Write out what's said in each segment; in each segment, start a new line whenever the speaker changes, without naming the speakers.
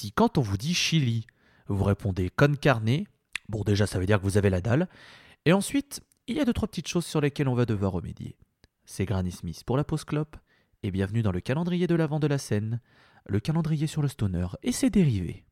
Si quand on vous dit Chili, vous répondez con carne, bon déjà ça veut dire que vous avez la dalle. Et ensuite, il y a deux trois petites choses sur lesquelles on va devoir remédier. C'est Granny Smith pour la pause clope et bienvenue dans le calendrier de l'avant de la scène, le calendrier sur le stoner et ses dérivés.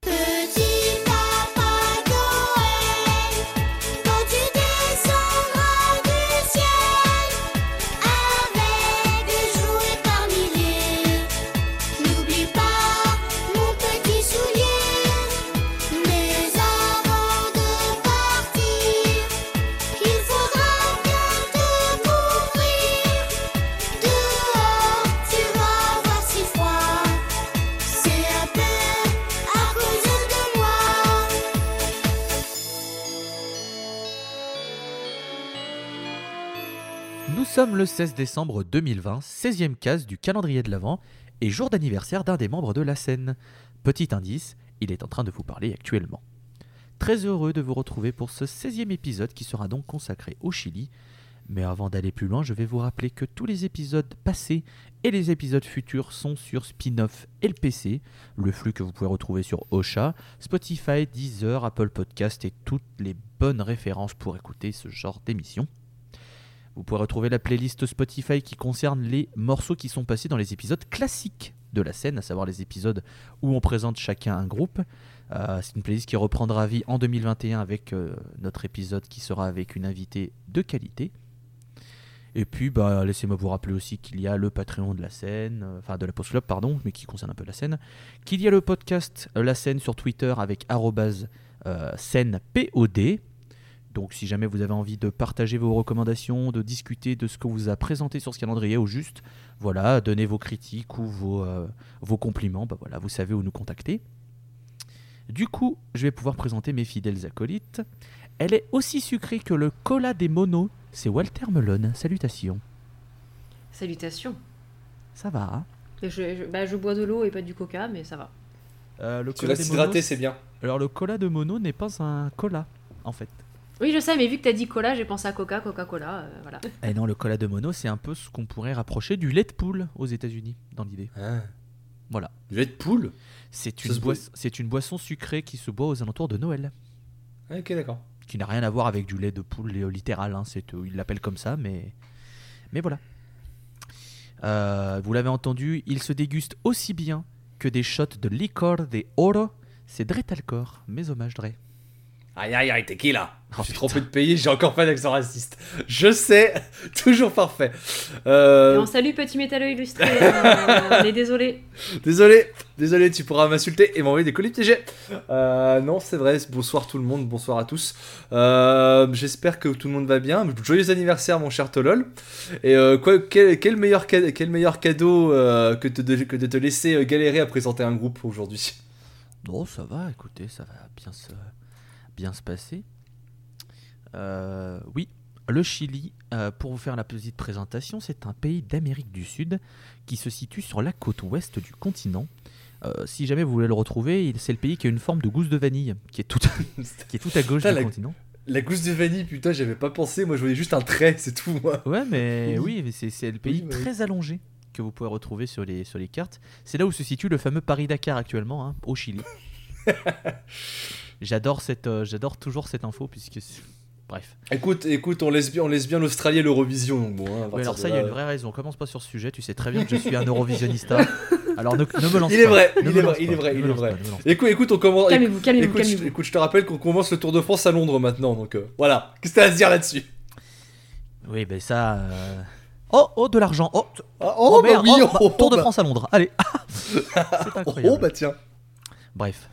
Sommes le 16 décembre 2020, 16e case du calendrier de l'Avent et jour d'anniversaire d'un des membres de la scène. Petit indice, il est en train de vous parler actuellement. Très heureux de vous retrouver pour ce 16e épisode qui sera donc consacré au Chili. Mais avant d'aller plus loin, je vais vous rappeler que tous les épisodes passés et les épisodes futurs sont sur Spin-off LPC, le flux que vous pouvez retrouver sur Ocha, Spotify, Deezer, Apple Podcast et toutes les bonnes références pour écouter ce genre d'émission. Vous pouvez retrouver la playlist Spotify qui concerne les morceaux qui sont passés dans les épisodes classiques de la scène, à savoir les épisodes où on présente chacun un groupe. Euh, c'est une playlist qui reprendra vie en 2021 avec euh, notre épisode qui sera avec une invitée de qualité. Et puis, bah, laissez-moi vous rappeler aussi qu'il y a le Patreon de la scène, euh, enfin de la Post Club, pardon, mais qui concerne un peu la scène. Qu'il y a le podcast La scène sur Twitter avec arrobase, euh, scène POD. Donc si jamais vous avez envie de partager vos recommandations, de discuter de ce que vous a présenté sur ce calendrier, ou juste, voilà, donner vos critiques ou vos, euh, vos compliments, bah voilà, vous savez où nous contacter. Du coup, je vais pouvoir présenter mes fidèles acolytes. Elle est aussi sucrée que le cola des monos, c'est Walter Melon. Salutations.
Salutations.
Ça va hein?
Je, je- bah, je bois de l'eau et pas du coca, mais ça va.
Euh, Le
Tu hydraté,
monos,
c'est bien.
Alors le cola de mono n'est pas un cola, en fait.
Oui, je sais, mais vu que t'as dit cola, j'ai pensé à coca, Coca-Cola, euh, voilà.
Et non, le cola de mono, c'est un peu ce qu'on pourrait rapprocher du lait de poule aux États-Unis, dans l'idée. Voilà.
Du lait de poule
C'est une, boisson sucrée qui se boit aux alentours de Noël.
Ah, Ok, d'accord.
Qui n'a rien à voir avec du lait de poule littéral. Hein, c'est, euh, ils l'appellent comme ça, mais, mais voilà. Euh, vous l'avez entendu, il se déguste aussi bien que des shots de licor de oro. C'est Dre Talcor. Mes hommages, Dre.
Aïe aïe aïe, tequila.
Oh,
Je suis trompé de pays, j'ai encore pas d'accent raciste. Je sais, toujours parfait.
Et
Euh,
on salue Petit Métalleux Illustré, euh, on est désolé.
désolé, désolé, tu pourras m'insulter et m'envoyer des colis TG. Euh, non, c'est vrai, bonsoir tout le monde, bonsoir à tous. Euh, J'espère que tout le monde va bien. Joyeux anniversaire, mon cher Tolol. Et euh, quoi, quel, quel meilleur, quel meilleur cadeau euh, que, te- de, que de te laisser galérer à présenter un groupe aujourd'hui?
Non, ça va, écoutez, ça va bien se, bien se passer. Euh, oui, le Chili, euh, pour vous faire la petite présentation, c'est un pays d'Amérique du Sud qui se situe sur la côte ouest du continent. Euh, si jamais vous voulez le retrouver, c'est le pays qui a une forme de gousse de vanille, qui est tout, qui est tout à gauche
Putain,
du
la-
continent.
La gousse de vanille, putain, j'avais pas pensé. Moi, je voyais juste un trait, c'est tout, moi.
Ouais, mais
Oui.
mais c'est le pays
Oui, bah oui.
très allongé que vous pouvez retrouver sur les, sur les cartes. C'est là où se situe le fameux Paris-Dakar actuellement, hein, au Chili. J'adore cette, euh, j'adore toujours cette info puisque, bref.
Écoute, écoute, on laisse bien, on laisse bien l'Australie et l'Eurovision, donc bon. hein,
Oui, alors ça, il y a une vraie raison. On commence pas sur ce sujet. Tu sais très bien que je suis un Eurovisionnista. Alors ne, ne me lance
Il est
pas.
vrai, il est vrai, il est vrai, il est vrai. Écoute, écoute, on commence.
Calmez-vous, calmez-vous,
Écoute, je,
calmez-vous.
écoute, je te rappelle qu'on commence le Tour de France à Londres maintenant, donc euh, voilà. Qu'est-ce que t'as à se dire là-dessus?
Oui, ben ça. euh, Oh, oh, de l'argent. Oh,
Ah,
oh,
bah
merde.
oui,
oh, bah,
oh,
Tour de
bah-
France à Londres. Allez. C'est
Oh,
incroyable.
bah tiens.
Bref.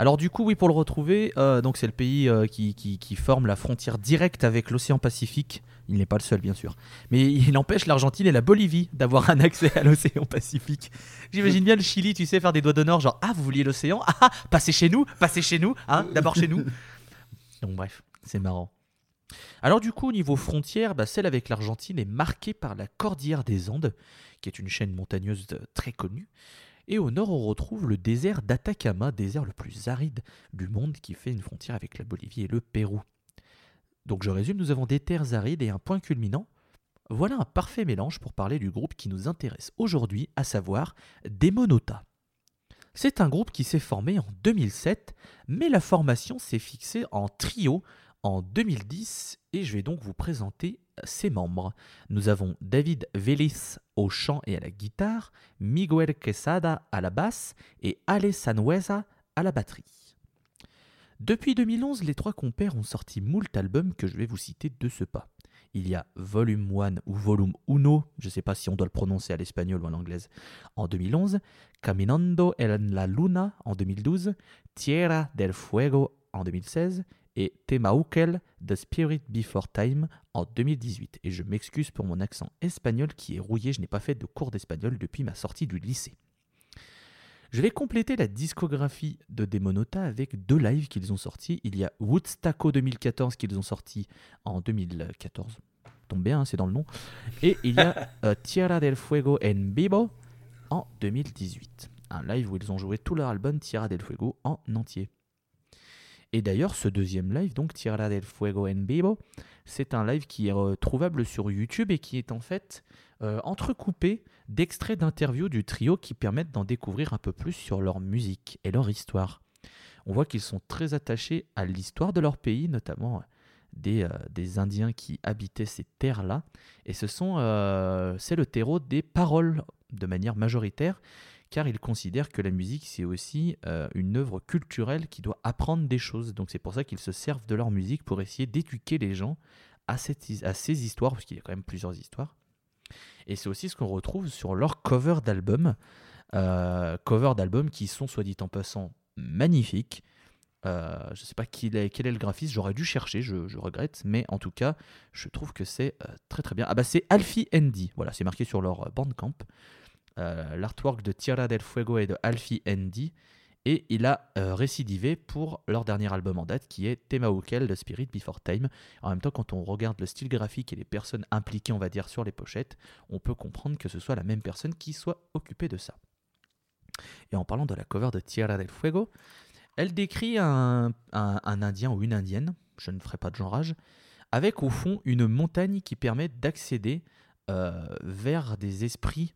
Alors du coup, oui, pour le retrouver, euh, donc c'est le pays euh, qui, qui- qui forme la frontière directe avec l'océan Pacifique. Il n'est pas le seul, bien sûr. Mais il empêche l'Argentine et la Bolivie d'avoir un accès à l'océan Pacifique. J'imagine bien le Chili, tu sais, faire des doigts d'honneur, genre Ah, vous vouliez l'océan? Ah, ah, passez chez nous, passez chez nous, hein, d'abord chez nous. Donc bref, c'est marrant. Alors du coup, au niveau frontière, bah, celle avec l'Argentine est marquée par la Cordillère des Andes, qui est une chaîne montagneuse euh, très connue. Et au nord, on retrouve le désert d'Atacama, désert le plus aride du monde qui fait une frontière avec la Bolivie et le Pérou. Donc je résume, nous avons des terres arides et un point culminant. Voilà un parfait mélange pour parler du groupe qui nous intéresse aujourd'hui, à savoir Demonota. C'est un groupe qui s'est formé en 2007, mais la formation s'est fixée en trio en 2010 et je vais donc vous présenter ses membres. Nous avons David Vélis au chant et à la guitare, Miguel Quesada à la basse et Ale Sanueza à la batterie. Depuis 2011, les trois compères ont sorti moult albums que je vais vous citer de ce pas. Il y a Volume 1 ou Volume 1, je ne sais pas si on doit le prononcer à l'espagnol ou à l'anglaise, en 2011, Caminando en la Luna en 2012, Tierra del Fuego en 2016 et Temaukel, The Spirit Before Time en 2018. Et je m'excuse pour mon accent espagnol qui est rouillé, je n'ai pas fait de cours d'espagnol depuis ma sortie du lycée. Je vais compléter la discographie de Demonota avec deux lives qu'ils ont sortis. Il y a Woodstacko 2014 qu'ils ont sorti en 2014. Tombe bien, hein, c'est dans le nom. Et il y a euh, Tierra del Fuego en Vivo en 2018. Un live où ils ont joué tout leur album Tierra del Fuego en entier. Et d'ailleurs, ce deuxième live, donc Tierra del Fuego en Vivo, c'est un live qui est euh, trouvable sur YouTube et qui est en fait euh, entrecoupé d'extraits d'interviews du trio qui permettent d'en découvrir un peu plus sur leur musique et leur histoire. On voit qu'ils sont très attachés à l'histoire de leur pays, notamment des, euh, des Indiens qui habitaient ces terres-là. Et ce sont, euh, c'est le terreau des paroles de manière majoritaire, car ils considèrent que la musique c'est aussi euh, une œuvre culturelle qui doit apprendre des choses. Donc c'est pour ça qu'ils se servent de leur musique pour essayer d'éduquer les gens à, ces histoires, parce qu'il y a quand même plusieurs histoires. Et c'est aussi ce qu'on retrouve sur leurs covers d'albums. Euh, covers d'albums qui sont, soit dit en passant, magnifiques. Euh, je ne sais pas quel est le graphiste, j'aurais dû chercher, je, regrette, mais en tout cas, je trouve que c'est très très bien. Ah bah c'est Alfie Andy, voilà, c'est marqué sur leur bandcamp. Euh, L'artwork de Tierra del Fuego est de Alfie Andy, et il a euh, récidivé pour leur dernier album en date qui est Temaukel de Spirit Before Time. En même temps, quand on regarde le style graphique et les personnes impliquées, on va dire, sur les pochettes, on peut comprendre que ce soit la même personne qui soit occupée de ça. Et en parlant de la cover de Tierra del Fuego, elle décrit un, un- un Indien ou une Indienne, je ne ferai pas de genrage, avec au fond une montagne qui permet d'accéder euh, vers des esprits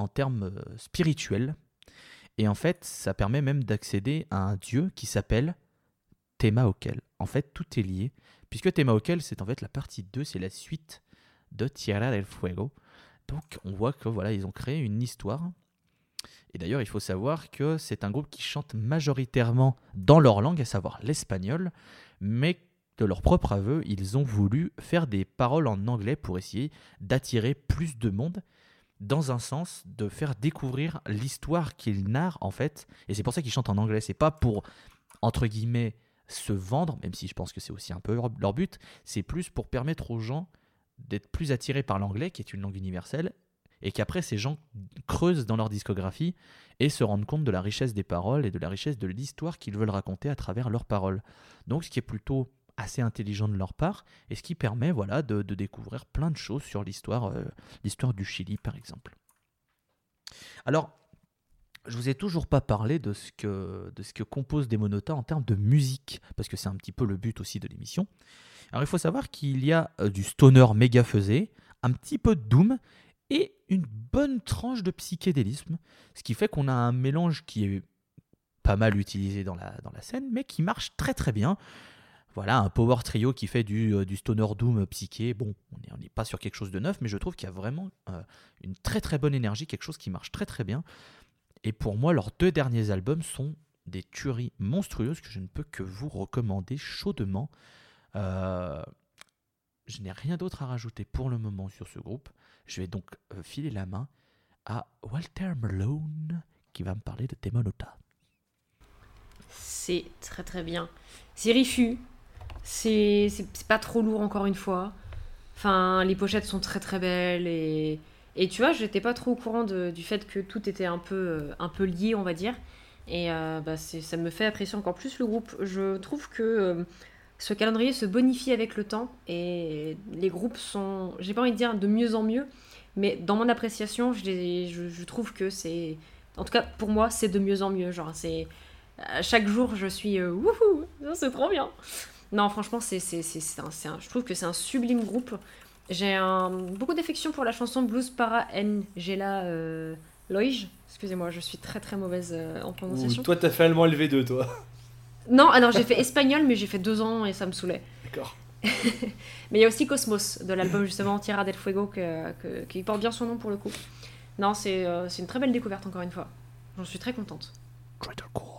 en termes euh, spirituels. Et en fait, ça permet même d'accéder à un dieu qui s'appelle Temaokel. En fait, tout est lié, puisque Temaokel, c'est en fait la partie 2, c'est la suite de Tierra del Fuego. Donc on voit que voilà, ils ont créé une histoire. Et d'ailleurs, il faut savoir que c'est un groupe qui chante majoritairement dans leur langue, à savoir l'espagnol, mais de leur propre aveu, ils ont voulu faire des paroles en anglais pour essayer d'attirer plus de monde, dans un sens de faire découvrir l'histoire qu'ils narrent en fait. Et c'est pour ça qu'ils chantent en anglais. C'est pas pour, entre guillemets, se vendre, même si je pense que c'est aussi un peu leur but, c'est plus pour permettre aux gens d'être plus attirés par l'anglais, qui est une langue universelle, et qu'après ces gens creusent dans leur discographie et se rendent compte de la richesse des paroles et de la richesse de l'histoire qu'ils veulent raconter à travers leurs paroles. Donc ce qui est plutôt assez intelligent de leur part et ce qui permet voilà de, découvrir plein de choses sur l'histoire euh, l'histoire du Chili par exemple. Alors je vous ai toujours pas parlé de ce que de ce que compose Demonota en termes de musique parce que c'est un petit peu le but aussi de l'émission. Alors il faut savoir qu'il y a euh, du stoner méga faisé, un petit peu de doom et une bonne tranche de psychédélisme, ce qui fait qu'on a un mélange qui est pas mal utilisé dans la, dans la scène, mais qui marche très très bien. Voilà, un power trio qui fait du, euh, stoner doom psyché. Bon, on n'est pas sur quelque chose de neuf, mais je trouve qu'il y a vraiment euh, une très très bonne énergie, quelque chose qui marche très très bien. Et pour moi, leurs deux derniers albums sont des tueries monstrueuses que je ne peux que vous recommander chaudement. Euh, je n'ai rien d'autre à rajouter pour le moment sur ce groupe. Je vais donc filer la main à Walter Malone qui va me parler de Demonota.
C'est très très bien. C'est rifu. C'est pas trop lourd encore une fois. Enfin, les pochettes sont très très belles et, et tu vois, j'étais pas trop au courant du fait que tout était un peu, euh, un peu lié, on va dire. Et euh, bah, ça me fait apprécier encore plus le groupe. Je trouve que euh, ce calendrier se bonifie avec le temps et les groupes sont, j'ai pas envie de dire de mieux en mieux, mais dans mon appréciation, je, je, trouve que c'est, en tout cas pour moi, c'est de mieux en mieux. Genre, c'est chaque jour, je suis euh, wouhou, c'est trop bien. Non, franchement, c'est, c'est, c'est, c'est un- c'est un- je trouve que c'est un sublime groupe. J'ai un- beaucoup d'affection pour la chanson Blues para Angela euh, Loige. Excusez-moi, je suis très très mauvaise euh, en prononciation.
toi, t'as fait allemand LV2, toi.
Non, alors j'ai fait espagnol, mais j'ai fait deux ans et ça me saoulait.
D'accord.
Mais il y a aussi Cosmos, de l'album justement Tierra del Fuego, que- que- qui porte bien son nom pour le coup. Non, c'est euh, c'est une très belle découverte encore une fois. J'en suis très contente.
Dreadcore.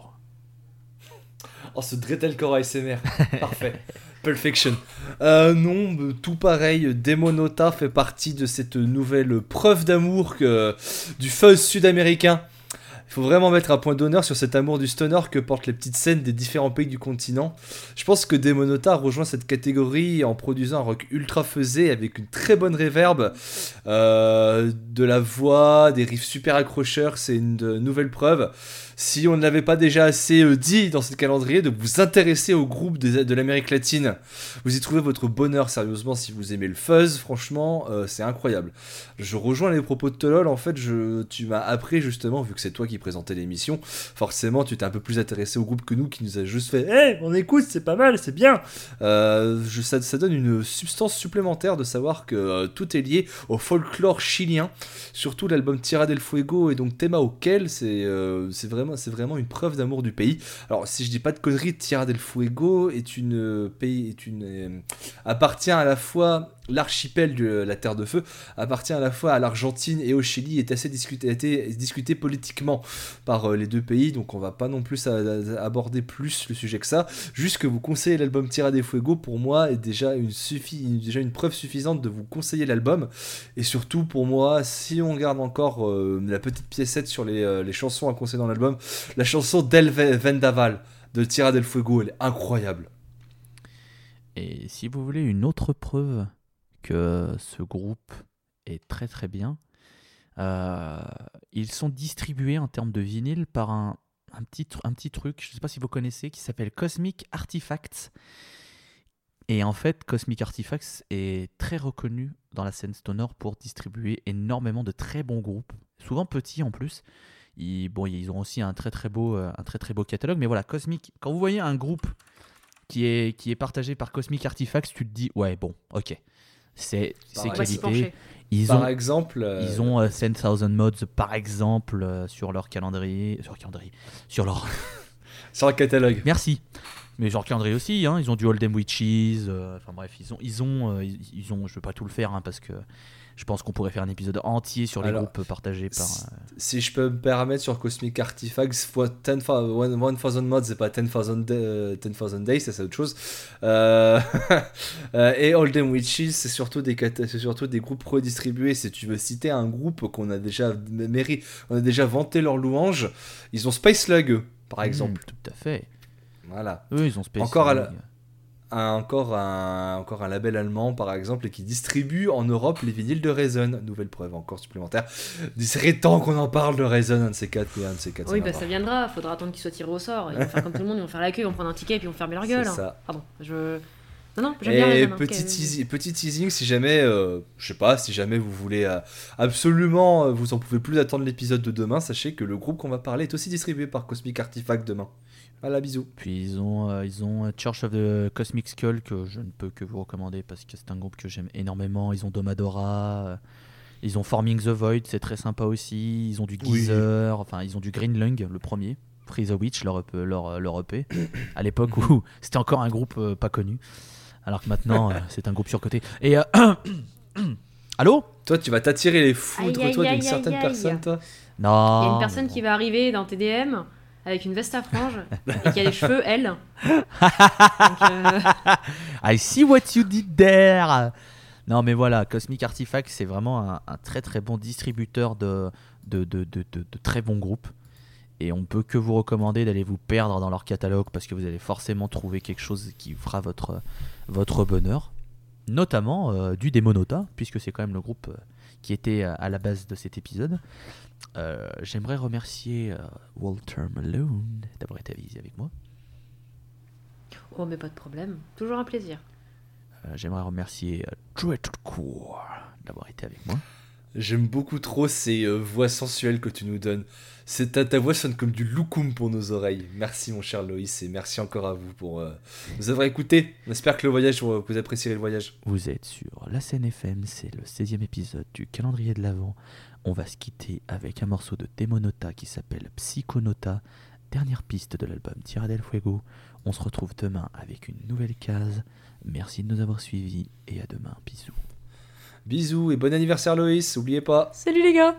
Oh, ce Dretelcore ASMR. Parfait. Perfection. Euh, non, tout pareil. Demonota fait partie de cette nouvelle preuve d'amour que, du fuzz sud-américain. Il faut vraiment mettre un point d'honneur sur cet amour du stoner que portent les petites scènes des différents pays du continent. Je pense que Demonota rejoint cette catégorie en produisant un rock ultra fuzzé avec une très bonne réverb, euh, de la voix, des riffs super accrocheurs. C'est une nouvelle preuve si on ne l'avait pas déjà assez euh, dit dans ce calendrier, de vous intéresser au groupe de l'Amérique latine. Vous y trouvez votre bonheur, sérieusement, si vous aimez le fuzz, franchement, euh, c'est incroyable. Je rejoins les propos de Tolol, en fait, tu m'as appris justement, vu que c'est toi qui présentais l'émission, forcément, tu t'es un peu plus intéressé au groupe que nous, qui nous a juste fait Hé, on écoute, c'est pas mal, c'est bien Euh, ça, donne une substance supplémentaire de savoir que tout est lié au folklore chilien, surtout l'album Tierra del Fuego et donc Tema auquel c'est c'est vraiment, c'est vraiment une preuve d'amour du pays. Alors si je dis pas de conneries, Tierra del Fuego est une euh, pays est une euh, appartient à la fois l'archipel de la Terre de Feu appartient à la fois à l'Argentine et au Chili est assez discuté a été discuté politiquement par euh, les deux pays. Donc on va pas non plus aborder plus le sujet que ça. Juste que vous conseillez l'album Tierra del Fuego pour moi est déjà une suffi- déjà une preuve suffisante de vous conseiller l'album. Et surtout pour moi si on garde encore euh, la petite piécette sur les, euh, les chansons à conseiller dans l'album la chanson Del Ve- Vendaval de Tierra del Fuego elle est incroyable.
Et si vous voulez une autre preuve que ce groupe est très très bien, euh, ils sont distribués en termes de vinyle par un, un petit, un petit truc, je ne sais pas si vous connaissez, qui s'appelle Cosmic Artifacts. Et en fait, Cosmic Artifacts est très reconnu dans la scène stoner pour distribuer énormément de très bons groupes, souvent petits en plus. Ils, bon, ils ont aussi un très très beau, euh, un très très beau catalogue, mais voilà, Cosmic. Quand vous voyez un groupe qui est, qui est partagé par Cosmic Artifacts, tu te dis, ouais, bon, ok. C'est c'est
Pareil.
On va s'y
qualité.
pencher.
Ils
par
ont,
exemple euh,
ils ont euh, 10,000 mods, par exemple, euh, sur leur calendrier. Sur leur calendrier. Sur leur.
sur le catalogue
Merci. Mais genre calendrier aussi, hein, ils ont du Hold'em Witches. euh, Enfin bref, ils ont, ils ont, euh, ils, ils ont. Je vais pas tout le faire hein, parce que je pense qu'on pourrait faire un épisode entier sur les
Alors,
groupes partagés par.
si-
euh,
si je peux me permettre sur Cosmic Artifacts fois 10 fa- one- 1000 mods c'est pas 10,000 day- euh, 10,000 days c'est autre chose Euh, euh, et All Them Witches c'est surtout des surtout groupes redistribués si tu veux citer un groupe qu'on a déjà mérité on a déjà vanté leur louange ils ont Space Slug par exemple
hmm, tout à fait.
voilà
Eux, ils ont Space
Encore à la-. Un, encore, un, encore un label allemand, par exemple, et qui distribue en Europe les vinyles de Reason. Nouvelle preuve encore supplémentaire. Il serait temps qu'on en parle de Reason, un de ces quatre, mais un de ces quatre.
Oui, bah ça viendra, faudra attendre qu'ils soient tirés au sort. Ils vont faire comme tout le monde, ils vont faire la queue, ils vont prendre un ticket et puis ils vont fermer leur gueule. hein.
ça.
Pardon, je. Non, non, j'aime bien
Et
Rayman, hein,
petit, teasing, petit teasing, si jamais, euh, je sais pas, si jamais vous voulez euh, absolument, euh, vous en pouvez plus attendre l'épisode de demain, sachez que le groupe qu'on va parler est aussi distribué par Cosmic Artifact demain. Voilà, bisous.
Puis ils ont, euh, ils ont euh, Church of the Cosmic Skull que je ne peux que vous recommander parce que c'est un groupe que j'aime énormément. Ils ont Domadora, euh, ils ont Forming the Void, c'est très sympa aussi. Ils ont du
Oui.
Geezer, enfin ils ont du Green Lung, le premier. Free the Witch, leur EP, leur, leur EP. à l'époque où c'était encore un groupe euh, pas connu. Alors que maintenant, euh, c'est un groupe surcoté. Et. euh, Allô?
Toi, tu vas t'attirer les foudres,
Aïe,
toi, d'une certaine
aïe, aïe.
personne, toi?
Non.
Il y a une personne qui va arriver dans TDM avec une veste à franges et qui a les cheveux, elle. Euh,
I see what you did there. Non, mais voilà, Cosmic Artifact, c'est vraiment un, un très très bon distributeur de, de, de, de, de- de très bons groupes. Et on peut que vous recommander d'aller vous perdre dans leur catalogue parce que vous allez forcément trouver quelque chose qui fera votre, votre bonheur. Notamment euh, du Demonota, puisque c'est quand même le groupe euh, qui était à la base de cet épisode. Euh, J'aimerais remercier euh, Walter Malone d'avoir été ici avec moi.
Oh, mais pas de problème. Toujours un plaisir.
Euh, J'aimerais remercier Dreadcore d'avoir été avec moi.
J'aime beaucoup trop ces euh, voix sensuelles que tu nous donnes. C'est ta, ta voix sonne comme du loukoum pour nos oreilles. Merci mon cher Loïs et merci encore à vous pour euh, nous avoir écoutés. On espère que le voyage, vous apprécierez le voyage.
Vous êtes sur la scène FM, c'est le 16e épisode du calendrier de l'Avent. On va se quitter avec un morceau de Demonota qui s'appelle Psychonota, dernière piste de l'album Tierra del Fuego. On se retrouve demain avec une nouvelle case. Merci de nous avoir suivis et à demain. Bisous.
Bisous et bon anniversaire Loïs, oubliez pas.
Salut les gars